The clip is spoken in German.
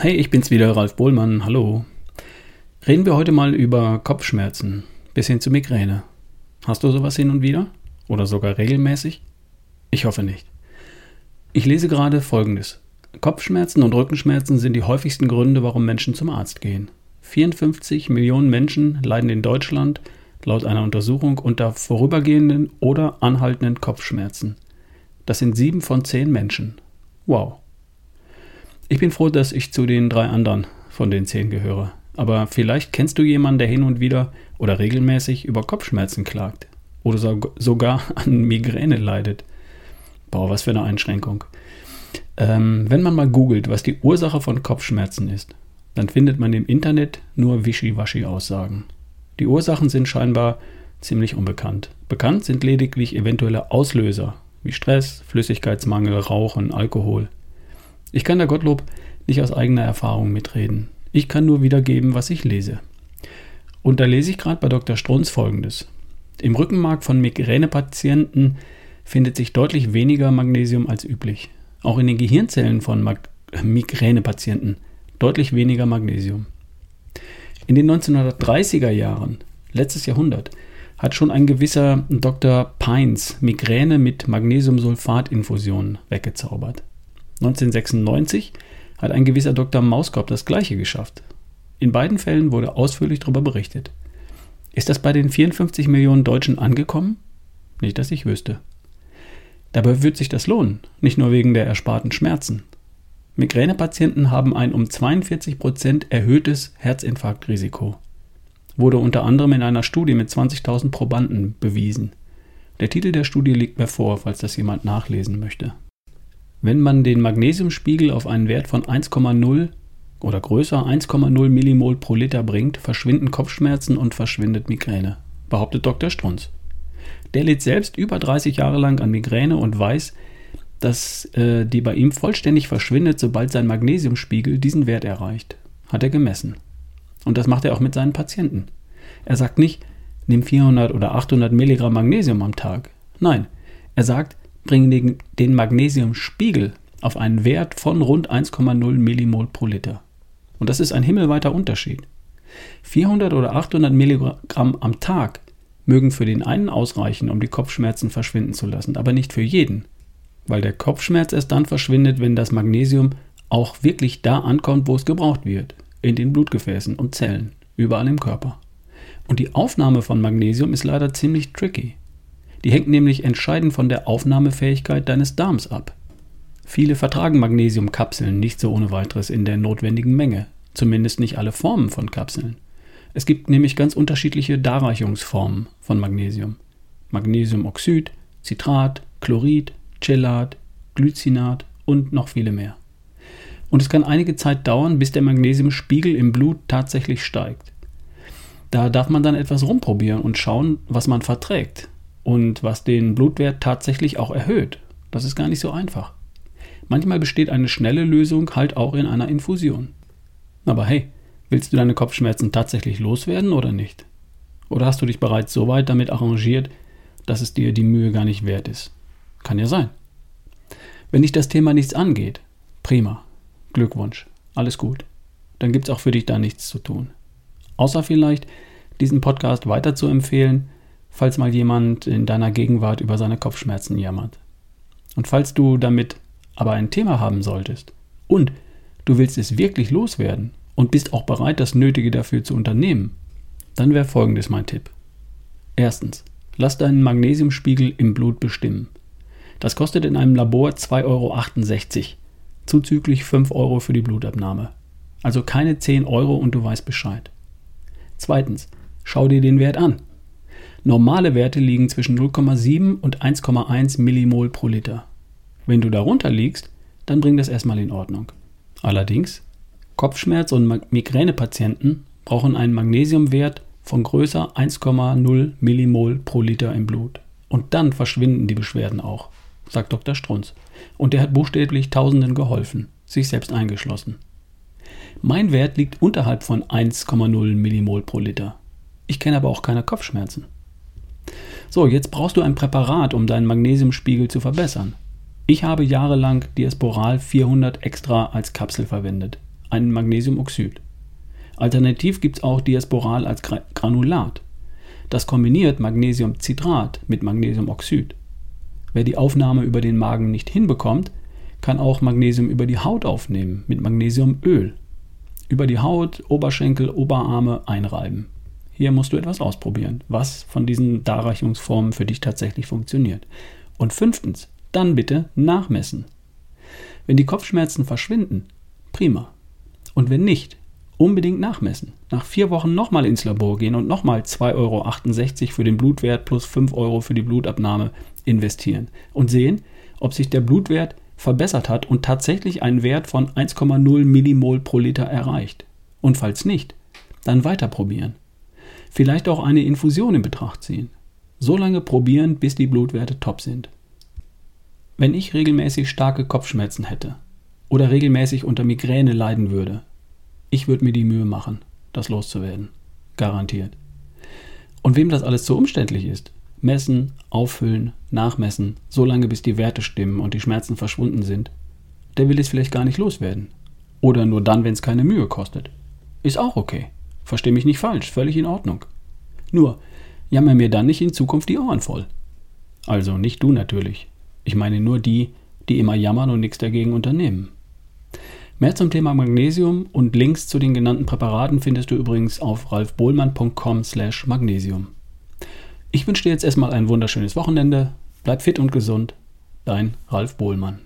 Hey, ich bin's wieder, Ralf Bohlmann. Hallo. Reden wir heute mal über Kopfschmerzen bis hin zu Migräne. Hast du sowas hin und wieder? Oder sogar regelmäßig? Ich hoffe nicht. Ich lese gerade Folgendes. Kopfschmerzen und Rückenschmerzen sind die häufigsten Gründe, warum Menschen zum Arzt gehen. 54 Millionen Menschen leiden in Deutschland laut einer Untersuchung unter vorübergehenden oder anhaltenden Kopfschmerzen. Das sind sieben von zehn Menschen. Wow. Ich bin froh, dass ich zu den drei anderen von den zehn gehöre. Aber vielleicht kennst du jemanden, der hin und wieder oder regelmäßig über Kopfschmerzen klagt oder sogar an Migräne leidet. Boah, was für eine Einschränkung. Ähm, wenn man mal googelt, was die Ursache von Kopfschmerzen ist, dann findet man im Internet nur Wischiwaschi-Aussagen. Die Ursachen sind scheinbar ziemlich unbekannt. Bekannt sind lediglich eventuelle Auslöser wie Stress, Flüssigkeitsmangel, Rauchen, Alkohol. Ich kann da Gottlob nicht aus eigener Erfahrung mitreden. Ich kann nur wiedergeben, was ich lese. Und da lese ich gerade bei Dr. Strunz folgendes. Im Rückenmark von Migränepatienten findet sich deutlich weniger Magnesium als üblich. Auch in den Gehirnzellen von Mag Migränepatienten deutlich weniger Magnesium. In den 1930er Jahren, letztes Jahrhundert, hat schon ein gewisser Dr. Pines Migräne mit Magnesiumsulfatinfusion weggezaubert. 1996 hat ein gewisser Dr. Mauskop das gleiche geschafft. In beiden Fällen wurde ausführlich darüber berichtet. Ist das bei den 54 Millionen Deutschen angekommen? Nicht, dass ich wüsste. Dabei wird sich das lohnen, nicht nur wegen der ersparten Schmerzen. Migränepatienten haben ein um 42 Prozent erhöhtes Herzinfarktrisiko. Wurde unter anderem in einer Studie mit 20.000 Probanden bewiesen. Der Titel der Studie liegt mir vor, falls das jemand nachlesen möchte. Wenn man den Magnesiumspiegel auf einen Wert von 1,0 oder größer 1,0 Millimol pro Liter bringt, verschwinden Kopfschmerzen und verschwindet Migräne, behauptet Dr. Strunz. Der litt selbst über 30 Jahre lang an Migräne und weiß, dass äh, die bei ihm vollständig verschwindet, sobald sein Magnesiumspiegel diesen Wert erreicht. Hat er gemessen. Und das macht er auch mit seinen Patienten. Er sagt nicht, nimm 400 oder 800 Milligramm Magnesium am Tag. Nein, er sagt, bringen den Magnesiumspiegel auf einen Wert von rund 1,0 Millimol pro Liter. Und das ist ein himmelweiter Unterschied. 400 oder 800 Milligramm am Tag mögen für den einen ausreichen, um die Kopfschmerzen verschwinden zu lassen, aber nicht für jeden. Weil der Kopfschmerz erst dann verschwindet, wenn das Magnesium auch wirklich da ankommt, wo es gebraucht wird, in den Blutgefäßen und Zellen, überall im Körper. Und die Aufnahme von Magnesium ist leider ziemlich tricky. Die hängt nämlich entscheidend von der Aufnahmefähigkeit deines Darms ab. Viele vertragen Magnesiumkapseln nicht so ohne weiteres in der notwendigen Menge, zumindest nicht alle Formen von Kapseln. Es gibt nämlich ganz unterschiedliche Darreichungsformen von Magnesium. Magnesiumoxid, Citrat, Chlorid, Chelat, Glycinat und noch viele mehr. Und es kann einige Zeit dauern, bis der Magnesiumspiegel im Blut tatsächlich steigt. Da darf man dann etwas rumprobieren und schauen, was man verträgt und was den Blutwert tatsächlich auch erhöht. Das ist gar nicht so einfach. Manchmal besteht eine schnelle Lösung halt auch in einer Infusion. Aber hey, willst du deine Kopfschmerzen tatsächlich loswerden oder nicht? Oder hast du dich bereits so weit damit arrangiert, dass es dir die Mühe gar nicht wert ist? Kann ja sein. Wenn dich das Thema nichts angeht, prima. Glückwunsch. Alles gut. Dann gibt es auch für dich da nichts zu tun. Außer vielleicht, diesen Podcast weiter zu empfehlen falls mal jemand in deiner Gegenwart über seine Kopfschmerzen jammert. Und falls du damit aber ein Thema haben solltest und du willst es wirklich loswerden und bist auch bereit, das Nötige dafür zu unternehmen, dann wäre folgendes mein Tipp. Erstens, lass deinen Magnesiumspiegel im Blut bestimmen. Das kostet in einem Labor 2,68 Euro, zuzüglich 5 Euro für die Blutabnahme. Also keine 10 Euro und du weißt Bescheid. Zweitens, schau dir den Wert an. Normale Werte liegen zwischen 0,7 und 1,1 Millimol pro Liter. Wenn du darunter liegst, dann bring das erstmal in Ordnung. Allerdings, Kopfschmerz- und Migränepatienten brauchen einen Magnesiumwert von größer 1,0 Millimol pro Liter im Blut. Und dann verschwinden die Beschwerden auch, sagt Dr. Strunz. Und der hat buchstäblich Tausenden geholfen, sich selbst eingeschlossen. Mein Wert liegt unterhalb von 1,0 Millimol pro Liter. Ich kenne aber auch keine Kopfschmerzen. So, jetzt brauchst du ein Präparat, um deinen Magnesiumspiegel zu verbessern. Ich habe jahrelang Diasporal 400 extra als Kapsel verwendet. ein Magnesiumoxid. Alternativ gibt es auch Diasporal als Granulat. Das kombiniert Magnesiumcitrat mit Magnesiumoxid. Wer die Aufnahme über den Magen nicht hinbekommt, kann auch Magnesium über die Haut aufnehmen mit Magnesiumöl. Über die Haut, Oberschenkel, Oberarme einreiben. Hier musst du etwas ausprobieren, was von diesen Darreichungsformen für dich tatsächlich funktioniert. Und fünftens, dann bitte nachmessen. Wenn die Kopfschmerzen verschwinden, prima. Und wenn nicht, unbedingt nachmessen. Nach vier Wochen nochmal ins Labor gehen und nochmal 2,68 Euro für den Blutwert plus 5 Euro für die Blutabnahme investieren und sehen, ob sich der Blutwert verbessert hat und tatsächlich einen Wert von 1,0 Millimol pro Liter erreicht. Und falls nicht, dann weiter probieren. Vielleicht auch eine Infusion in Betracht ziehen. So lange probieren, bis die Blutwerte top sind. Wenn ich regelmäßig starke Kopfschmerzen hätte oder regelmäßig unter Migräne leiden würde, ich würde mir die Mühe machen, das loszuwerden. Garantiert. Und wem das alles zu umständlich ist, messen, auffüllen, nachmessen, so lange bis die Werte stimmen und die Schmerzen verschwunden sind, der will es vielleicht gar nicht loswerden. Oder nur dann, wenn es keine Mühe kostet. Ist auch okay. Versteh mich nicht falsch, völlig in Ordnung. Nur, jammer mir dann nicht in Zukunft die Ohren voll. Also nicht du natürlich. Ich meine nur die, die immer jammern und nichts dagegen unternehmen. Mehr zum Thema Magnesium und Links zu den genannten Präparaten findest du übrigens auf ralfbohlmann.com/magnesium. Ich wünsche dir jetzt erstmal ein wunderschönes Wochenende. Bleib fit und gesund. Dein Ralf Bohlmann.